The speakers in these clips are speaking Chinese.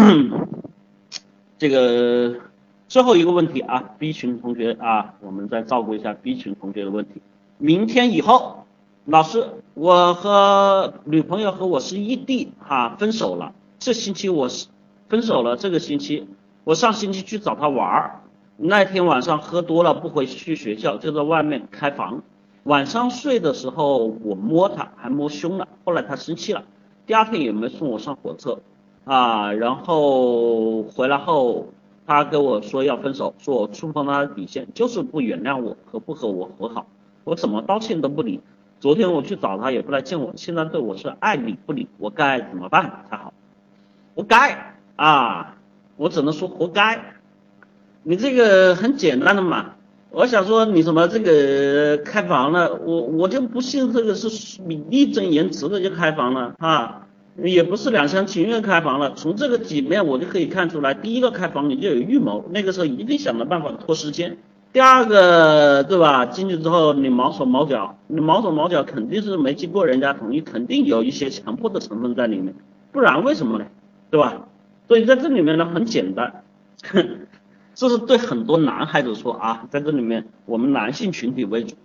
这个最后一个问题啊，B 群同学啊，我们再照顾一下 B 群同学的问题。明天以后，老师，我和女朋友和我是异地哈，分手了。这星期我是分手了，这个星期我上星期去找她玩儿，那天晚上喝多了不回去学校，就在外面开房。晚上睡的时候我摸她，还摸胸了，后来她生气了，第二天也没送我上火车。啊，然后回来后，他跟我说要分手，说我触碰他的底线，就是不原谅我和不和我和好，我怎么道歉都不理。昨天我去找他也不来见我，现在对我是爱理不理，我该怎么办才好？活该啊！我只能说活该。你这个很简单的嘛，我想说你什么这个开房了，我我就不信这个是你义正言辞的就开房了啊。也不是两厢情愿开房了，从这个几面我就可以看出来，第一个开房你就有预谋，那个时候一定想着办法拖时间。第二个，对吧？进去之后你毛手毛脚，你毛手毛脚肯定是没经过人家同意，肯定有一些强迫的成分在里面，不然为什么呢？对吧？所以在这里面呢，很简单，这是对很多男孩子说啊，在这里面我们男性群体为主，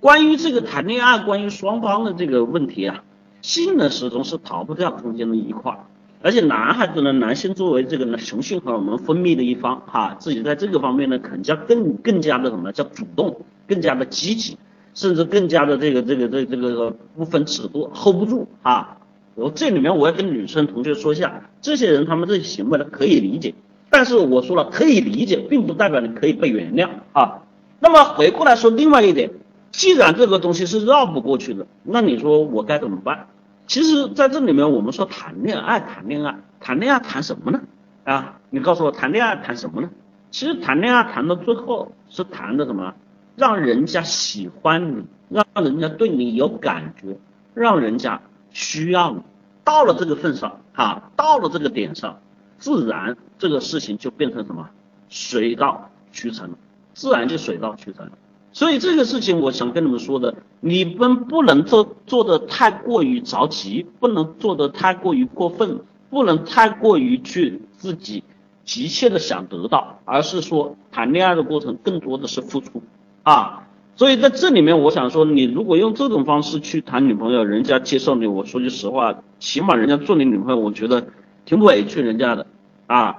关于这个谈恋爱，关于双方的这个问题啊。性呢始终是逃不掉中间的一块，而且男孩子呢，男性作为这个呢雄性荷尔蒙分泌的一方，哈，自己在这个方面呢，更加更更加的什么叫主动，更加的积极，甚至更加的这个这个这这个不分尺度，hold 不住啊。我这里面我要跟女生同学说一下，这些人他们这些行为呢可以理解，但是我说了可以理解，并不代表你可以被原谅啊。那么回过来说另外一点，既然这个东西是绕不过去的，那你说我该怎么办？其实，在这里面，我们说谈恋爱，谈恋爱，谈恋爱谈什么呢？啊，你告诉我，谈恋爱谈什么呢？其实谈恋爱谈到最后是谈的什么？让人家喜欢你，让人家对你有感觉，让人家需要你。到了这个份上，哈，到了这个点上，自然这个事情就变成什么？水到渠成，自然就水到渠成。所以这个事情，我想跟你们说的，你们不能做做的太过于着急，不能做的太过于过分，不能太过于去自己急切的想得到，而是说谈恋爱的过程更多的是付出啊。所以在这里面，我想说，你如果用这种方式去谈女朋友，人家接受你，我说句实话，起码人家做你女朋友，我觉得挺委屈人家的啊。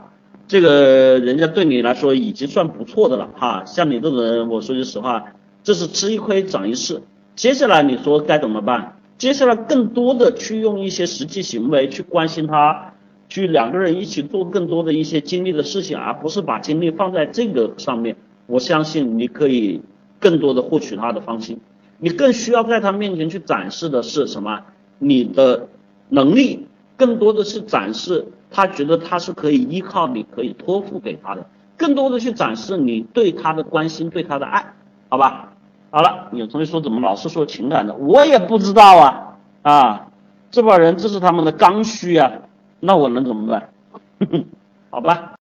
这个人家对你来说已经算不错的了哈，像你这种人，我说句实话，这是吃一亏长一智。接下来你说该怎么办？接下来更多的去用一些实际行为去关心他，去两个人一起做更多的一些经历的事情，而不是把精力放在这个上面。我相信你可以更多的获取他的芳心。你更需要在他面前去展示的是什么？你的能力，更多的是展示。他觉得他是可以依靠你，可以托付给他的，更多的去展示你对他的关心，对他的爱，好吧？好了，有同学说怎么老是说情感的，我也不知道啊啊，这帮人这是他们的刚需啊，那我能怎么办？好吧。